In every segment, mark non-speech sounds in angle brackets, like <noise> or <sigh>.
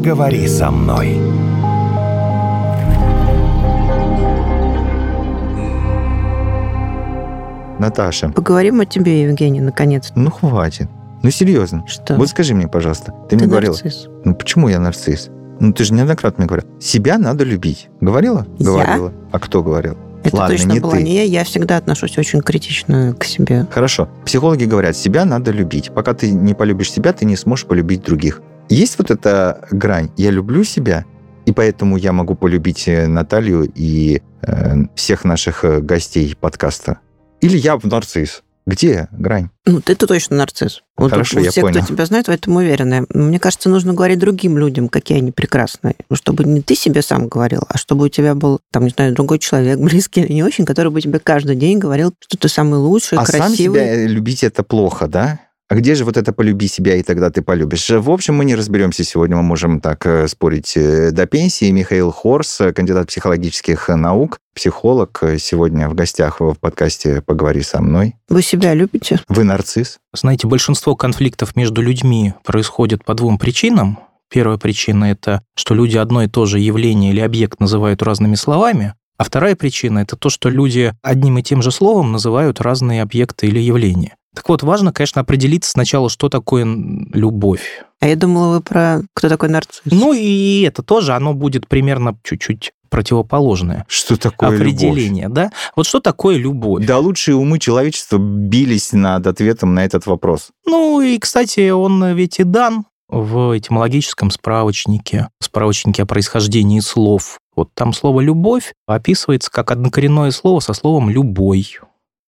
поговори со мной. Наташа, Поговорим о тебе, Евгений, наконец. ну хватит. Ну серьезно. Что? Вот скажи мне, пожалуйста, ты, Ты мне говорила, нарцисс. ну почему я нарцисс? Ну ты же неоднократно мне говорил, себя надо любить. Говорила? Я? Говорила. А кто говорил? Это Ладно, точно не была ты. не я. Я всегда отношусь очень критично к себе. Хорошо. Психологи говорят, себя надо любить. Пока ты не полюбишь себя, ты не сможешь полюбить других. Есть вот эта грань. Я люблю себя, и поэтому я могу полюбить э, Наталью и э, всех наших э, гостей подкаста. Или я нарцисс. Где грань? Ну, ты-то точно нарцисс. Вот Хорошо, у я все, понял. кто тебя знает, в этом уверены. Мне кажется, нужно говорить другим людям, какие они прекрасные. Чтобы не ты себе сам говорил, а чтобы у тебя был, там, не знаю, другой человек, близкий или не очень, который бы тебе каждый день говорил, что ты самый лучший, а сам красивый. себя любить это плохо, да? А где же вот это полюби себя, и тогда ты полюбишь? В общем, мы не разберемся сегодня, мы можем так э, спорить э, до пенсии. Михаил Хорс, э, кандидат психологических наук, психолог, сегодня в гостях в подкасте «Поговори со мной». Вы себя любите? Вы нарцисс? Знаете, большинство конфликтов между людьми происходит по двум причинам. Первая причина – это что люди одно и то же явление или объект называют разными словами, а вторая причина – это то, что люди одним и тем же словом называют разные объекты или явления. Так вот, важно, конечно, определиться сначала, что такое любовь. А я думала, вы про кто такой нарцисс. Ну и это тоже, оно будет примерно чуть-чуть противоположное Что такое определение, да? Вот что такое любовь? любовь? Да лучшие умы человечества бились над ответом на этот вопрос. Ну и, кстати, он ведь и дан в этимологическом справочнике, справочнике о происхождении слов. Вот там слово «любовь» описывается как однокоренное слово со словом «любой».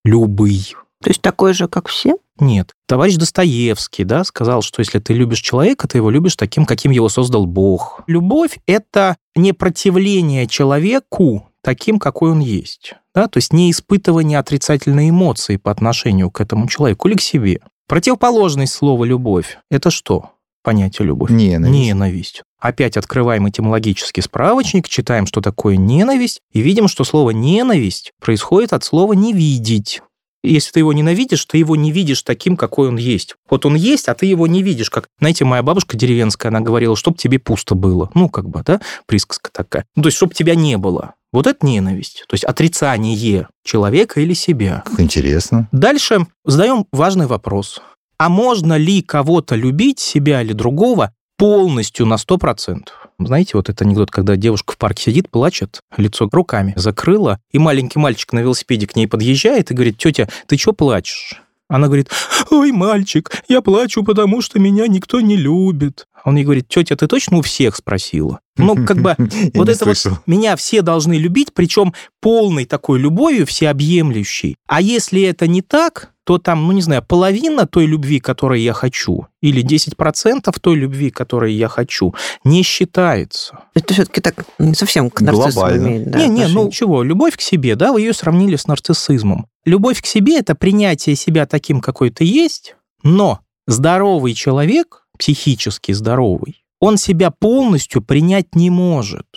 Любый. То есть такой же, как все? Нет. Товарищ Достоевский да, сказал, что если ты любишь человека, ты его любишь таким, каким его создал Бог. Любовь — это не противление человеку таким, какой он есть. Да? То есть не испытывание отрицательной эмоции по отношению к этому человеку или к себе. Противоположность слова «любовь» — это что? Понятие «любовь». Ненависть. Ненависть. Опять открываем этимологический справочник, читаем, что такое ненависть, и видим, что слово «ненависть» происходит от слова «не видеть». Если ты его ненавидишь, ты его не видишь таким, какой он есть. Вот он есть, а ты его не видишь. Как, знаете, моя бабушка деревенская, она говорила, чтобы тебе пусто было. Ну, как бы, да, присказка такая. Ну, то есть, чтобы тебя не было. Вот это ненависть. То есть, отрицание человека или себя. Как Интересно. Дальше задаем важный вопрос. А можно ли кого-то любить, себя или другого, полностью на 100%? Знаете, вот это анекдот, когда девушка в парке сидит, плачет, лицо руками закрыла, и маленький мальчик на велосипеде к ней подъезжает и говорит, тетя, ты что плачешь? Она говорит, ой, мальчик, я плачу, потому что меня никто не любит. Он ей говорит, тетя, ты точно у всех спросила? Ну, <laughs> как бы, вот это вот меня все должны любить, причем полной такой любовью, всеобъемлющей. А если это не так, то там, ну не знаю, половина той любви, которой я хочу, или 10% той любви, которой я хочу, не считается. Это все-таки так не совсем к нарциссу Глобально. имеет. да, не, не, ну чего, любовь к себе, да, вы ее сравнили с нарциссизмом. Любовь к себе – это принятие себя таким, какой ты есть, но здоровый человек, психически здоровый, он себя полностью принять не может.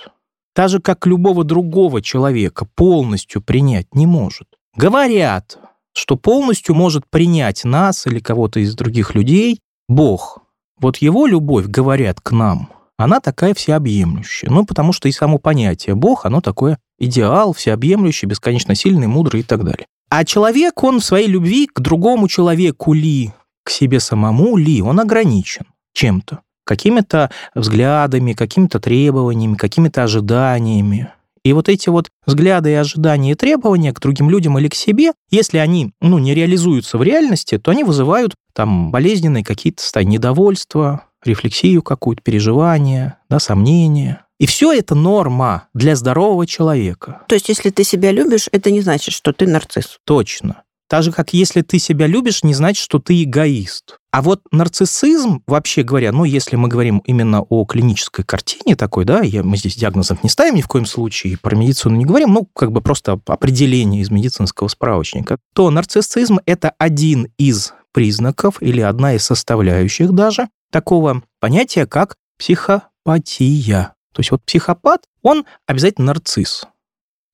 Так же, как любого другого человека полностью принять не может. Говорят, что полностью может принять нас или кого-то из других людей Бог. Вот его любовь, говорят, к нам, она такая всеобъемлющая. Ну, потому что и само понятие Бог, оно такое идеал, всеобъемлющий, бесконечно сильный, мудрый и так далее. А человек, он в своей любви к другому человеку ли, к себе самому ли, он ограничен чем-то. Какими-то взглядами, какими-то требованиями, какими-то ожиданиями. И вот эти вот взгляды и ожидания и требования к другим людям или к себе, если они ну, не реализуются в реальности, то они вызывают там болезненные какие-то состояния недовольства, рефлексию какую-то, переживания, да, сомнения. И все это норма для здорового человека. То есть, если ты себя любишь, это не значит, что ты нарцисс. Точно. Так же, как если ты себя любишь, не значит, что ты эгоист. А вот нарциссизм, вообще говоря, ну, если мы говорим именно о клинической картине такой, да, я, мы здесь диагнозов не ставим ни в коем случае, про медицину не говорим, ну, как бы просто определение из медицинского справочника, то нарциссизм – это один из признаков или одна из составляющих даже такого понятия, как психопатия. То есть вот психопат, он обязательно нарцисс.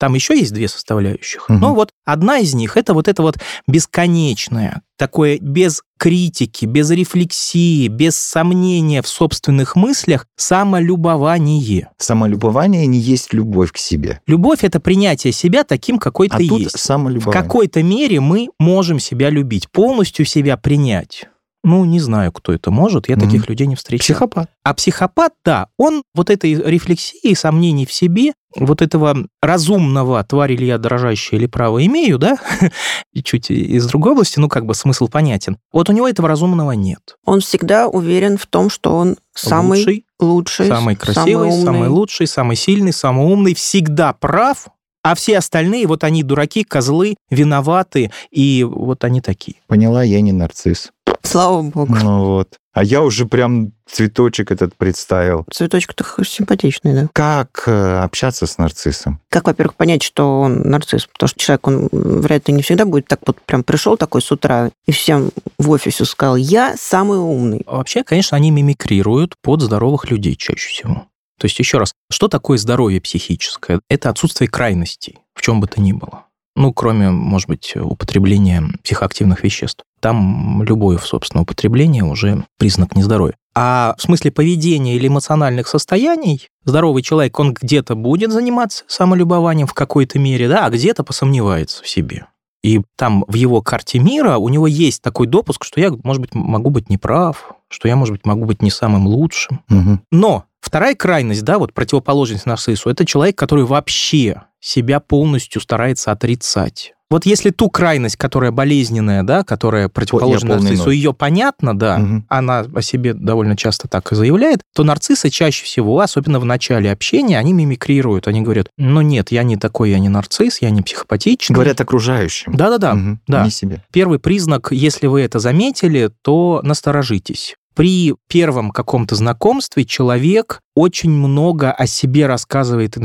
Там еще есть две составляющих. Мгм. Но вот одна из них это вот это вот бесконечное, такое без критики, без рефлексии, без сомнения в собственных мыслях самолюбование. Самолюбование не есть любовь к себе. Любовь это принятие себя таким, какой А ты тут есть. В какой-то мере мы можем себя любить, полностью себя принять. Ну, не знаю, кто это может, я Мгм. таких людей не встречал. Психопат. А психопат, да, он вот этой рефлексии, сомнений в себе, вот этого разумного тварь или я дрожащая или право имею, да, <laughs> и чуть из другой области, ну, как бы смысл понятен. Вот у него этого разумного нет. Он всегда уверен в том, что он самый Лучший, лучший, самый красивый, умный. самый лучший, самый сильный, самый умный, всегда прав, а все остальные, вот они дураки, козлы, виноваты, и вот они такие. Поняла, я не нарцисс. <laughs> Слава богу. Ну вот. А я уже прям цветочек этот представил. Цветочек-то симпатичный, да. Как э, общаться с нарциссом? Как, во-первых, понять, что он нарцисс? Потому что человек, он вряд ли не всегда будет так вот прям пришел такой с утра и всем в офисе сказал, я самый умный. А Вообще, конечно, они мимикрируют под здоровых людей чаще всего. То есть, еще раз, что такое здоровье психическое? Это отсутствие крайностей, в чем бы то ни было. Ну, кроме, может быть, употребления психоактивных веществ. Там любое, собственно, употребление уже признак нездоровья. А в смысле поведения или эмоциональных состояний здоровый человек, он где-то будет заниматься самолюбованием в какой-то мере, да, а где-то посомневается в себе. И там в его карте мира у него есть такой допуск, что я, может быть, могу быть неправ, что я, может быть, могу быть не самым лучшим. Мгм. Но вторая крайность, да, вот противоположность нарциссу, это человек, который вообще себя полностью старается отрицать. Вот если ту крайность, которая болезненная, да, которая противоположна нарциссу, ноль. ее понятно, да, Мгм. она о себе довольно часто так и заявляет, то нарциссы чаще всего, особенно в начале общения, они мимикрируют, они говорят, ну нет, я не такой, я не нарцисс, я не психопатичный. Говорят окружающим. Да-да-да, Мгм. да. Не себе. Первый признак, если вы это заметили, то насторожитесь. При первом каком-то знакомстве человек очень много о себе рассказывает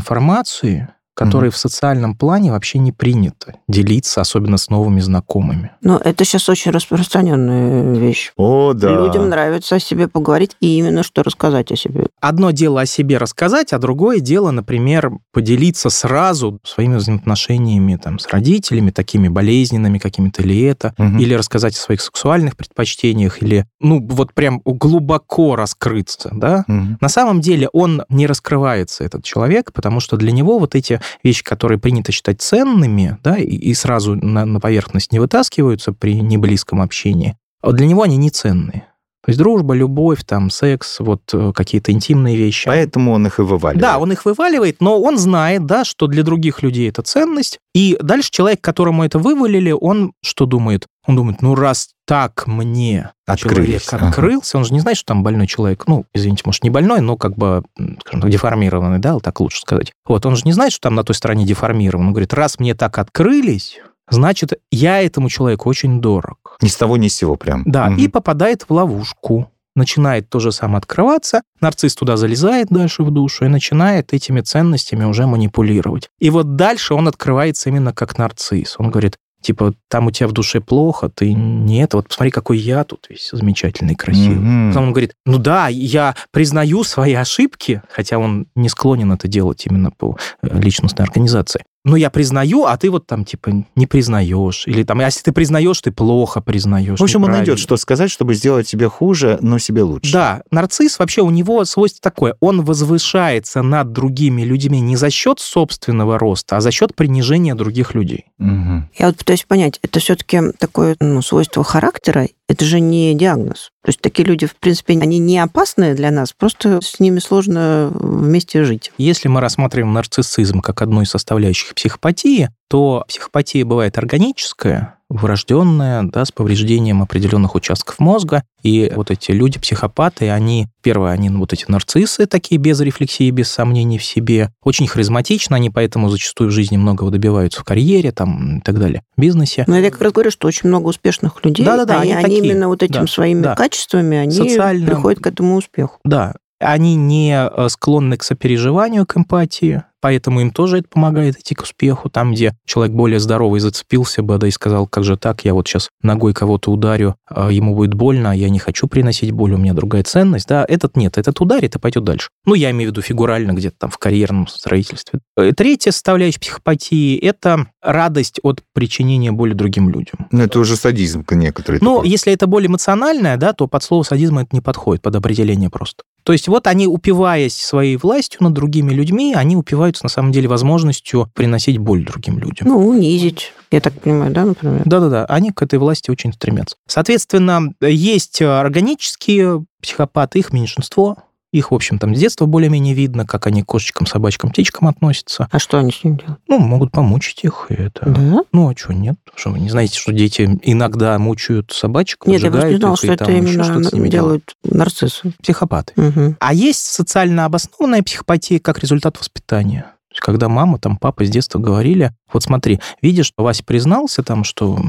информации, которой в социальном плане вообще не принято делиться, особенно с новыми знакомыми. Но это сейчас очень распространенная вещь. О, да. Людям нравится о себе поговорить и именно что рассказать о себе. Одно дело о себе рассказать, а другое дело, например, поделиться сразу своими взаимоотношениями там, с родителями, такими болезненными какими-то ли это, Мгм. или рассказать о своих сексуальных предпочтениях, или, ну, вот прям глубоко раскрыться, да, Мгм. На самом деле он не раскрывается, этот человек, потому что для него вот эти вещи, которые принято считать ценными, да, и, и сразу на, на поверхность не вытаскиваются при неблизком общении, а для него они не ценные. То есть дружба, любовь, там, секс, вот э, какие-то интимные вещи. Поэтому он их и вываливает. Да, он их вываливает, но он знает, да, что для других людей это ценность. И дальше человек, которому это вывалили, он что думает? Он думает, ну раз так мне Открылись, человек ага. открылся, он же не знает, что там больной человек, ну, извините, может, не больной, но как бы, скажем так, деформированный, да, вот так лучше сказать. Вот, он же не знает, что там на той стороне деформирован. Он говорит, раз мне так открылись, значит, я этому человеку очень дорог. Ни с того, ни с сего прям. Да, Мгм. и попадает в ловушку. Начинает то же самое открываться, нарцисс туда залезает дальше в душу и начинает этими ценностями уже манипулировать. И вот дальше он открывается именно как нарцисс. Он говорит, типа, там у тебя в душе плохо, ты не это, вот посмотри, какой я тут весь замечательный, красивый. Мгм. Потом он говорит, ну да, я признаю свои ошибки, хотя он не склонен это делать именно по э, личностной организации. Ну, я признаю, а ты вот там, типа, не признаешь. Или там, а если ты признаешь, ты плохо признаешь. В общем, он найдет, что сказать, чтобы сделать себе хуже, но себе лучше. Да, нарцисс вообще у него свойство такое. Он возвышается над другими людьми не за счет собственного роста, а за счет принижения других людей. Мгм. Я вот пытаюсь понять, это все-таки такое ну, свойство характера, это же не диагноз. То есть такие люди, в принципе, они не опасны для нас, просто с ними сложно вместе жить. Если мы рассматриваем нарциссизм как одну из составляющих психопатии, то психопатия бывает органическая, врожденная, да, с повреждением определенных участков мозга. И вот эти люди, психопаты, они, первое, они ну, вот эти нарциссы такие, без рефлексии, без сомнений в себе, очень харизматичны, они поэтому зачастую в жизни многого добиваются в карьере там, и так далее, в бизнесе. Но я как раз говорю, что очень много успешных людей, Да-да-да, они, они они такие. именно вот этим Да, своими да. качествами, они Социально- приходят к этому успеху. Да, они не э, склонны к сопереживанию, к эмпатии, поэтому им тоже это помогает идти к успеху. Там, где человек более здоровый зацепился бы, да, и сказал, как же так, я вот сейчас ногой кого-то ударю, а ему будет больно, я не хочу приносить боль, у меня другая ценность, да, этот нет, этот ударит и пойдет дальше. Ну, я имею в виду фигурально где-то там в карьерном строительстве. Э, третья составляющая психопатии – это радость от причинения боли другим людям. Ну, это уже садизм некоторый. Ну, если это боль эмоциональная, да, то под слово садизм это не подходит, под определение просто. То есть вот они, упиваясь своей властью над другими людьми, они упиваются на самом деле возможностью приносить боль другим людям. Ну, унизить, я так понимаю, да, например? Да-да-да, они к этой власти очень стремятся. Соответственно, есть органические психопаты, их меньшинство, их, в общем, там с детства более-менее видно, как они к кошечкам, собачкам, птичкам относятся. А что они с ним делают? Ну, могут помучить их. Это... Да? Ну, а что, нет? Что, вы не знаете, что дети иногда мучают собачек, Нет, я просто не знала, их, что это там именно что-то с ними делают? нарциссы. Психопаты. Угу. А есть социально обоснованная психопатия как результат воспитания. Есть, когда мама, там, папа с детства говорили, вот смотри, видишь, Вася признался там, что,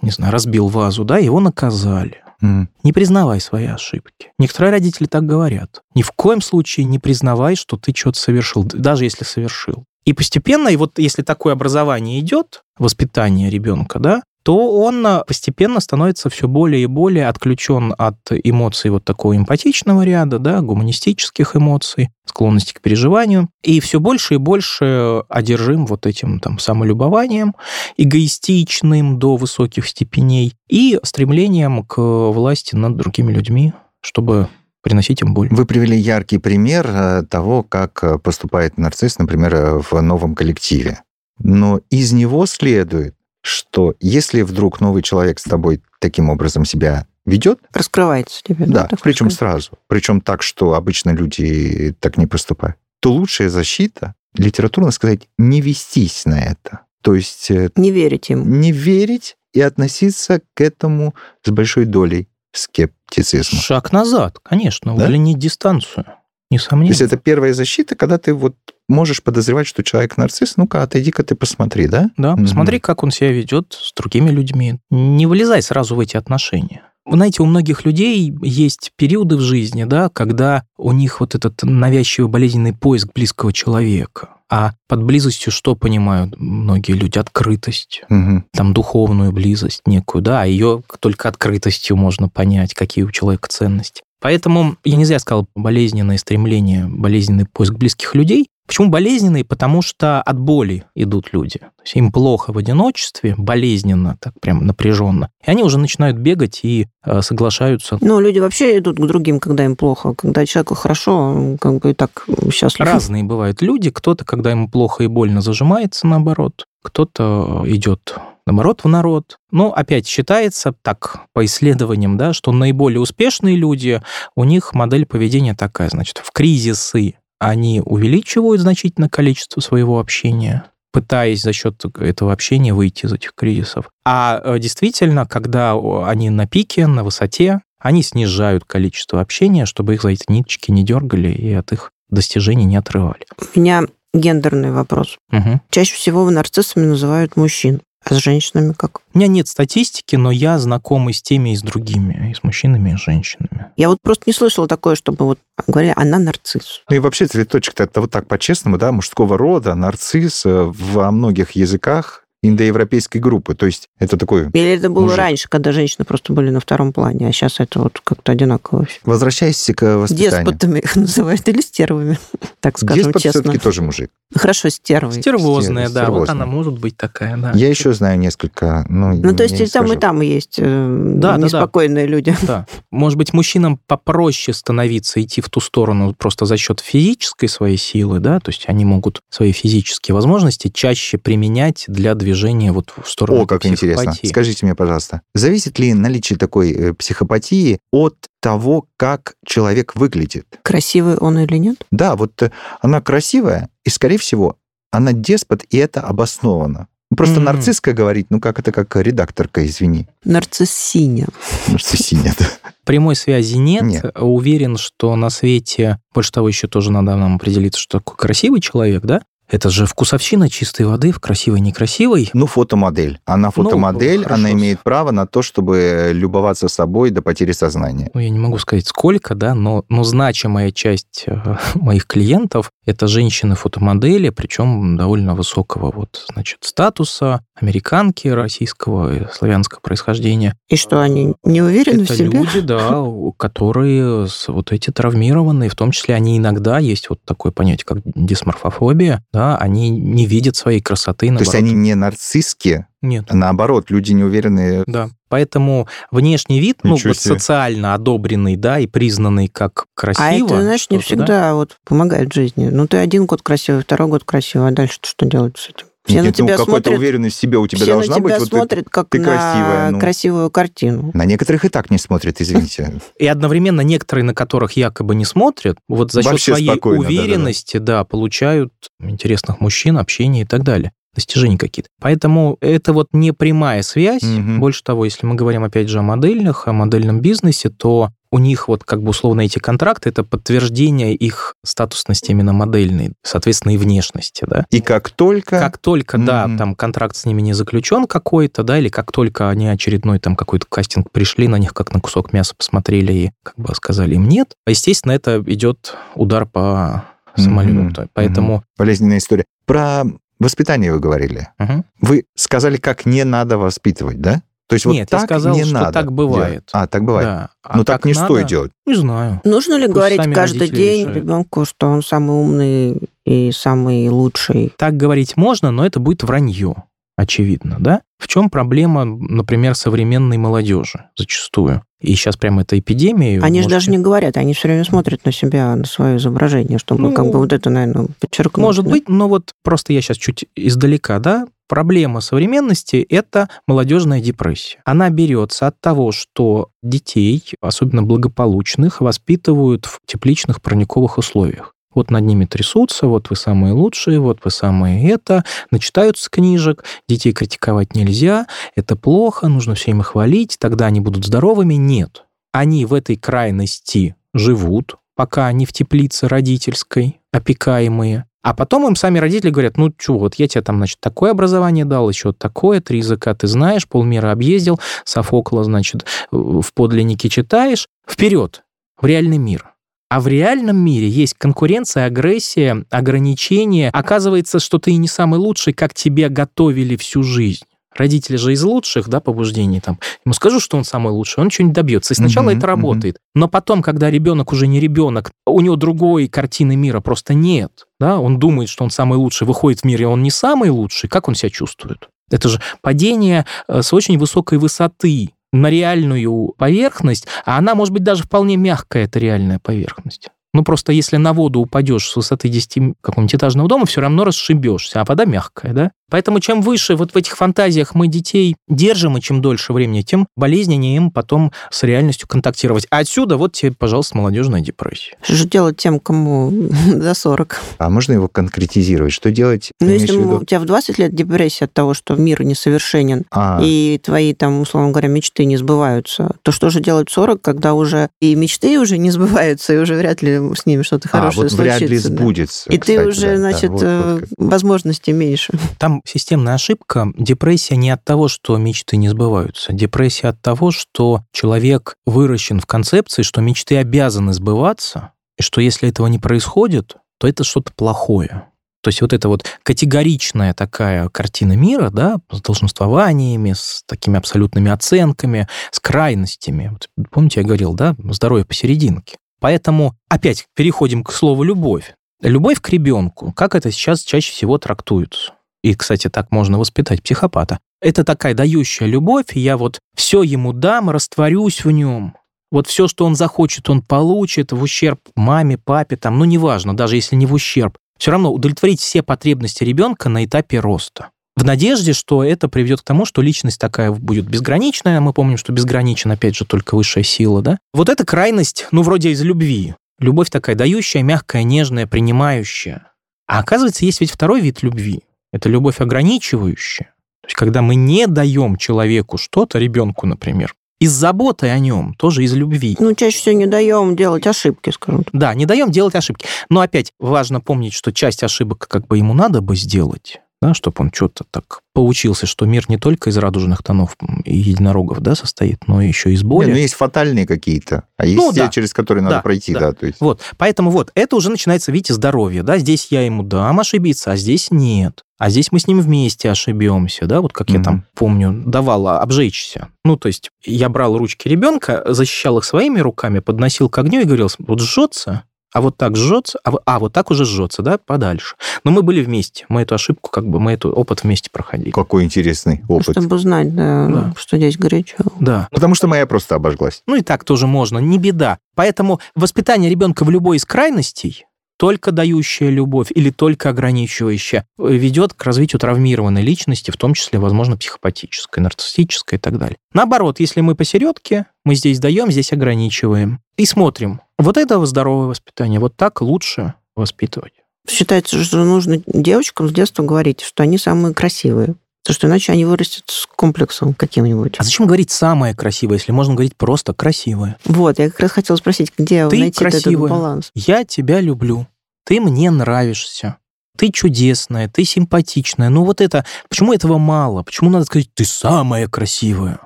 не знаю, разбил вазу, да, его наказали. Не признавай свои ошибки. Некоторые родители так говорят. Ни в коем случае не признавай, что ты что-то совершил, даже если совершил. И постепенно, и вот если такое образование идет, воспитание ребенка, да, то он а, постепенно становится все более и более отключен от эмоций вот такого эмпатичного ряда, да, гуманистических эмоций, склонности к переживанию, и все больше и больше одержим вот этим там самолюбованием, эгоистичным до высоких степеней и стремлением к власти над другими людьми, чтобы приносить им боль. Вы привели яркий пример э, того, как э, поступает нарцисс, например, э, в новом коллективе. Но из него следует, что если вдруг новый человек с тобой таким образом себя ведет, Раскрывается тебе, да, да? причем сказать? сразу, причем так, что обычно люди так не поступают, то лучшая защита, литературно сказать, не вестись на это. То есть э, Не верить им. не верить и относиться к этому с большой долей скептицизма. Шаг назад, конечно, Да? удлинить дистанцию. То Несомненно. есть это первая защита, когда ты вот можешь подозревать, что человек нарцисс, ну-ка, отойди-ка ты посмотри, да? Да, Мгм. посмотри, как он себя ведет с другими людьми. Не вылезай сразу в эти отношения. Вы знаете, у многих людей есть периоды в жизни, да, когда у них вот этот навязчивый болезненный поиск близкого человека. А под близостью что понимают многие люди? Открытость, Мгм. там духовную близость некую, да, а ее только открытостью можно понять, какие у человека ценности. Поэтому я не зря сказал болезненное стремление, болезненный поиск близких людей. Почему болезненный? Потому что от боли идут люди. То есть им плохо в одиночестве, болезненно, так прям напряженно. И они уже начинают бегать и э, соглашаются. Ну, люди вообще идут к другим, когда им плохо. Когда человеку хорошо, он как бы и так счастлив. Разные бывают люди. Кто-то, когда ему плохо и больно, зажимается наоборот. Кто-то идет наоборот в народ. Но опять считается так по исследованиям, да, что наиболее успешные люди, у них модель поведения такая, значит, в кризисы они увеличивают значительно количество своего общения, пытаясь за счет этого общения выйти из этих кризисов. А э, действительно, когда о, они на пике, на высоте, они снижают количество общения, чтобы их за эти ниточки не дергали и от их достижений не отрывали. У меня гендерный вопрос. Мгм. Чаще всего нарциссами называют мужчин. А с женщинами как? У меня нет статистики, но я знаком и с теми, и с другими, и с мужчинами, и с женщинами. Я вот просто не слышала такое, чтобы вот говорили, она нарцисс. Ну и вообще цветочек-то это вот так по-честному, да, мужского рода, нарцисс э, во многих языках индоевропейской группы. То есть это такой... Или это было Мужик. раньше, когда женщины просто были на втором плане, а сейчас это вот как-то одинаково. Возвращаясь к воспитанию. Деспотами их <laughs> называют или стервами, <laughs> так скажем Деспот честно. все-таки тоже мужик. Хорошо, стервой. Стервозная, да, вот стервозная. она может быть такая, да. Я еще знаю несколько, ну, Ну, то есть и там, и там есть э, Да, да, да. неспокойные люди. <laughs> Да. Может быть, мужчинам попроще становиться, идти в ту сторону просто за счет физической своей силы, да, то есть они могут свои физические возможности чаще применять для движения вот в сторону О, как интересно. психопатии. Скажите мне, пожалуйста, зависит ли наличие такой э, психопатии от того, как человек выглядит? Красивый он или нет? Да, вот э, она красивая, и, скорее всего, она деспот, и это обосновано. Просто Мгм. нарцисска говорить, ну как это как редакторка, извини. Нарциссиня. Нарциссиня, да. Прямой связи нет. Нет. Уверен, что на свете, больше того, еще тоже надо нам определиться, что такое красивый человек, да? Это же вкусовщина чистой воды, в красивой, некрасивой. Ну, фотомодель. Она Ну, фотомодель, хорошо. она имеет право на то, чтобы любоваться собой до потери сознания. Ну, я не могу сказать сколько, да, но, но значимая часть э, <laughs> моих клиентов – это женщины-фотомодели, причем довольно высокого вот, значит, статуса, американки российского и славянского происхождения. И что, они не уверены это в себе? люди, да, которые вот эти травмированные, в том числе они иногда, есть вот такое понятие, как дисморфофобия, да, они не видят своей красоты. То есть наоборот. они не нарцисски, Нет. а наоборот, люди неуверенные. Да. Поэтому внешний вид, ну, Ничего вот себе. социально одобренный, да, и признанный как красиво. А это, знаешь, не что-то, да. всегда вот помогает в жизни. Ну, ты один год красивый, второй год красивый, а дальше что делать с этим? Все на Нет, ну, тебя какая-то смотрят, уверенность в себе у тебя все должна на тебя быть. Вот ты- смотрят как ты на красивая, ну. красивую картину. На некоторых и так не смотрят, извините. <laughs> И одновременно некоторые, на которых якобы не смотрят, вот за счет своей уверенности, да, получают интересных мужчин, общение и так далее достижения какие-то. Поэтому это вот не прямая связь. Мгм. Больше того, если мы говорим опять же о модельных, о модельном бизнесе, то у них вот как бы условно эти контракты это подтверждение их статусности именно модельной, соответственно, и внешности, да. И как только... Как только, да, Мгм. там контракт с ними не заключен какой-то, да, или как только они очередной там какой-то кастинг пришли, на них как на кусок мяса посмотрели и как бы сказали им нет, а, естественно, это идет удар по самолету. Мгм. Поэтому Болезненная история. Про воспитание вы говорили. Мгм. Вы сказали, как не надо воспитывать, да? То есть вот Нет, я так сказал, не что надо. так бывает. делать. А, так бывает. Да. А Ну так как не надо? стоит делать. Не знаю. Нужно ли Пусть говорить каждый день решают. ребенку, что он самый умный и самый лучший? Так говорить можно, но это будет вранье, очевидно, да? В чем проблема, например, современной молодежи зачастую? И сейчас прямо эта эпидемия... Они же даже не говорят, они все время смотрят на себя, на свое изображение, чтобы Ну, как бы вот это, наверное, подчеркнуть. Может да? быть, но вот просто я сейчас чуть издалека, да, проблема современности – это молодежная депрессия. Она берется от того, что детей, особенно благополучных, воспитывают в тепличных парниковых условиях. Вот над ними трясутся, вот вы самые лучшие, вот вы самые это, начитаются книжек, детей критиковать нельзя, это плохо, нужно все им хвалить, тогда они будут здоровыми. Нет. Они в этой крайности живут, пока они в теплице родительской, опекаемые. А потом им сами родители говорят, ну что, вот я тебе там, значит, такое образование дал, еще такое, три языка ты знаешь, полмира объездил, Софокла, значит, в подлиннике читаешь. Вперед, в реальный мир. А в реальном мире есть конкуренция, агрессия, ограничения. Оказывается, что ты и не самый лучший, как тебя готовили всю жизнь. Родители же из лучших, да, побуждений там. Ему скажу, что он самый лучший, он что-нибудь добьется. И сначала Мгм, это работает. Но потом, когда ребенок уже не ребенок, у него другой картины мира просто нет, да, он думает, что он самый лучший, выходит в мир, и он не самый лучший, как он себя чувствует? Это же падение э, с очень высокой высоты на реальную поверхность, а она может быть даже вполне мягкая, эта реальная поверхность. Ну, просто если на воду упадешь с высоты 10 какого-нибудь этажного дома, все равно расшибешься, а вода мягкая, да? Поэтому чем выше вот в этих фантазиях мы детей держим, и чем дольше времени, тем болезненнее им потом с реальностью контактировать. А отсюда вот тебе, пожалуйста, молодежная депрессия. Что же делать тем, кому <laughs> за 40? А можно его конкретизировать? Что делать? Ну, Ты если у тебя в 20 лет депрессия от того, что мир несовершенен, А, и твои, там, условно говоря, мечты не сбываются, то что же делать в 40, когда уже и мечты уже не <laughs> сбываются, и уже вряд ли с ними что-то а, хорошее вот вряд ли случится, да? сбудется. И ты кстати, уже, да, да, значит, вот- вот э, возможностей меньше. Там системная ошибка. Депрессия не от того, что мечты не сбываются. Депрессия от того, что человек выращен в концепции, что мечты обязаны сбываться, и что если этого не происходит, то это что-то плохое. То есть вот эта вот категоричная такая картина мира, да, с долженствованиями, с такими абсолютными оценками, с крайностями. Вот помните, я говорил, да, здоровье посерединке. Поэтому опять переходим к слову «любовь». Любовь к ребенку, как это сейчас чаще всего трактуется. И, кстати, так можно воспитать психопата. Это такая дающая любовь, я вот все ему дам, растворюсь в нем. Вот все, что он захочет, он получит в ущерб маме, папе, там, ну, неважно, даже если не в ущерб. Все равно удовлетворить все потребности ребенка на этапе роста. В надежде, что это приведет к тому, что личность такая будет безграничная. Мы помним, что безграничен, опять же, только высшая сила, да? Вот эта крайность, ну, вроде из любви. Любовь такая дающая, мягкая, нежная, принимающая. А оказывается, есть ведь второй вид любви. Это любовь ограничивающая. То есть, когда мы не даем человеку что-то, ребенку, например, из заботы о нем, тоже из любви. Ну, чаще всего не даем делать ошибки, скажем так. Да, не даем делать ошибки. Но опять важно помнить, что часть ошибок как бы ему надо бы сделать, да, чтобы он что-то так получился, что мир не только из радужных тонов и единорогов да, состоит, но еще из боли. Не, ну, есть фатальные какие-то, а есть Ну, те, да. через которые надо Да, пройти, да. да. то есть. Вот, поэтому вот, это уже начинается, видите, здоровье, да, здесь я ему дам ошибиться, а здесь нет. А здесь мы с ним вместе ошибемся, да, вот как я Мгм. там помню, давала обжечься. Ну, то есть я брал ручки ребенка, защищал их своими руками, подносил к огню и говорил, вот жжется, а вот так жжется, а, вот- а вот так уже жжется, да, подальше. Но мы были вместе, мы эту ошибку, как бы, мы эту опыт вместе проходили. Какой интересный опыт. Чтобы знать, да, Да. что здесь горячо. Да. Потому что моя просто обожглась. Ну и так тоже можно, не беда. Поэтому воспитание ребенка в любой из крайностей, только дающая любовь или только ограничивающая, ведет к развитию травмированной личности, в том числе, возможно, психопатической, нарциссической и так далее. Наоборот, если мы посередке, мы здесь даем, здесь ограничиваем. И смотрим. Вот это здоровое воспитание. Вот так лучше воспитывать. Считается, что нужно девочкам с детства говорить, что они самые красивые. Потому что иначе они вырастут с комплексом каким-нибудь. А зачем говорить самое красивое, если можно говорить просто красивое? Вот, я как раз хотела спросить, где Ты найти этот красивая. баланс? Я тебя люблю. Ты мне нравишься. Ты чудесная, ты симпатичная. Ну вот это... Почему этого мало? Почему надо сказать, ты самая красивая?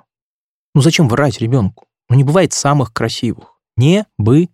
Ну зачем врать ребенку? Ну не бывает самых красивых. Не бывает.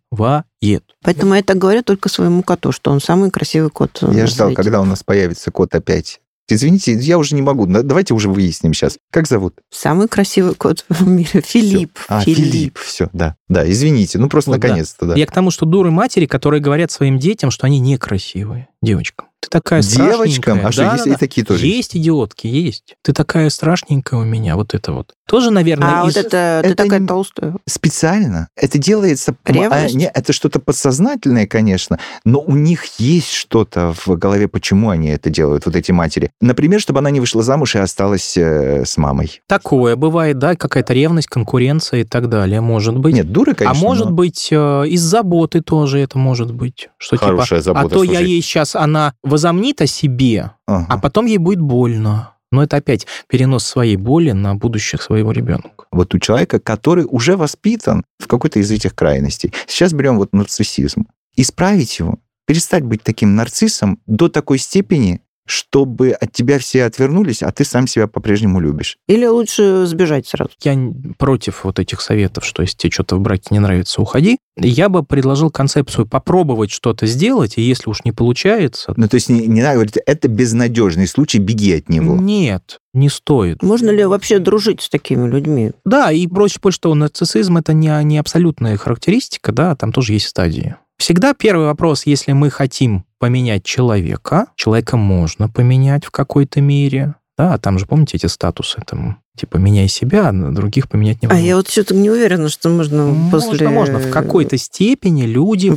Поэтому я так говорю только своему коту, что он самый красивый кот. Я ждал, свете. когда у нас появится кот опять. Извините, я уже не могу. Да- Давайте уже выясним сейчас. Как зовут? Самый красивый кот в мире. Филипп. А, Филипп. Все, да. Да, извините. Ну, просто Вот, да. наконец-то, да. Я к тому, что дуры матери, которые говорят своим детям, что они некрасивые. Девочкам. Ты такая Девочкам? страшненькая. А что, есть Да-да-да. и такие тоже? Есть идиотки, есть. Ты такая страшненькая у меня. Вот это вот. Тоже, наверное, А из... вот это, ты это такая не- толстая. Специально. Это делается... м, Ревность? а, не, это что-то подсознательное, конечно, но у них есть что-то в голове, почему они это делают, вот эти матери. Например, чтобы она не вышла замуж и осталась э, с мамой. Такое бывает, да, какая-то ревность, конкуренция и так далее, может быть. Нет, дуры, конечно. а может но быть, э, из заботы тоже это может быть. Что Хорошая типа, забота, а то я слушай. ей сейчас, она возомнит о себе, Ага. а потом ей будет больно. Но это опять перенос своей боли на будущее своего ребенка. вот у человека, который уже воспитан в какой-то из этих крайностей. Сейчас берем вот нарциссизм. Исправить его, перестать быть таким нарциссом до такой степени, чтобы от тебя все отвернулись, а ты сам себя по-прежнему любишь. Или лучше сбежать сразу. Я против вот этих советов, что если тебе что-то в браке не нравится, уходи. Я бы предложил концепцию попробовать что-то сделать, и если уж не получается, Ну, то есть не, не надо говорить, это безнадежный случай, беги от него. нет, не стоит. Можно ли вообще дружить с такими людьми? Да, и проще больше что нарциссизм это не, не абсолютная характеристика, да, там тоже есть стадии. Всегда первый вопрос, если мы хотим поменять человека, человека можно поменять в какой-то мере, да, а там же, помните, эти статусы, там, типа, меняй себя, а на других поменять А невозможно. я вот что-то не уверена, что можно Можно, после... можно. В какой-то степени люди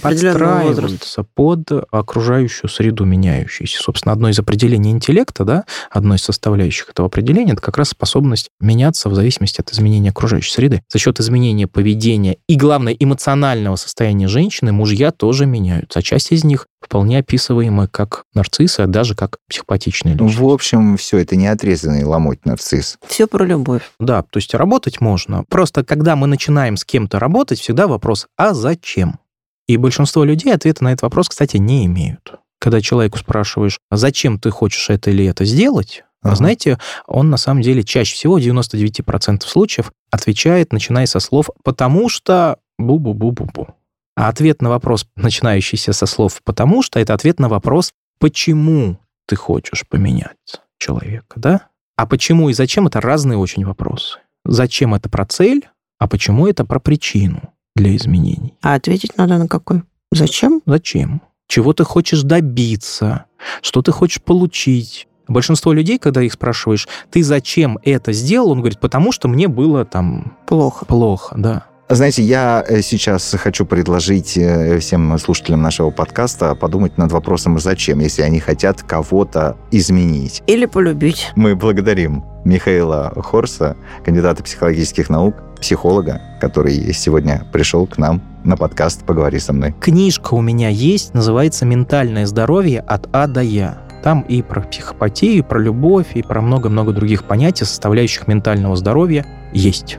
подстраиваются под окружающую среду меняющуюся. Собственно, одно из определений интеллекта, да, одно из составляющих этого определения, это как раз способность меняться в зависимости от изменения окружающей среды. За счет изменения поведения и, главное, эмоционального состояния женщины мужья тоже меняются. А часть из них вполне описываемы как нарциссы, а даже как психопатичные Ну, люди. в общем, все, это не отрезанный ломоть нарцисс. Все про любовь. Да, то есть работать можно. Просто когда мы начинаем с кем-то работать, всегда вопрос «а зачем?». И большинство людей ответа на этот вопрос, кстати, не имеют. Когда человеку спрашиваешь, «А зачем ты хочешь это или это сделать, Ага. знаете, он на самом деле чаще всего, 99% случаев, отвечает, начиная со слов «потому что бу-бу-бу-бу-бу». А ответ на вопрос, начинающийся со слов «потому что», это ответ на вопрос «почему ты хочешь поменять человека», да? А почему и зачем это разные очень вопросы. Зачем это про цель, а почему это про причину для изменений. А ответить надо на какой? Зачем? Зачем? Чего ты хочешь добиться? Что ты хочешь получить? Большинство людей, когда их спрашиваешь, ты зачем это сделал, он говорит, потому что мне было там Плохо. плохо, да. Знаете, я э, сейчас хочу предложить э, всем слушателям нашего подкаста подумать над вопросом «зачем?», если они хотят кого-то изменить. Или полюбить. Мы благодарим Михаила Хорса, кандидата психологических наук, психолога, который сегодня пришел к нам на подкаст «Поговори со мной». Книжка у меня есть, называется «Ментальное здоровье от А до Я». Там и про психопатию, и про любовь, и про много-много других понятий, составляющих ментального здоровья, есть.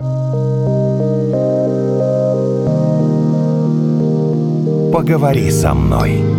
Поговори со мной.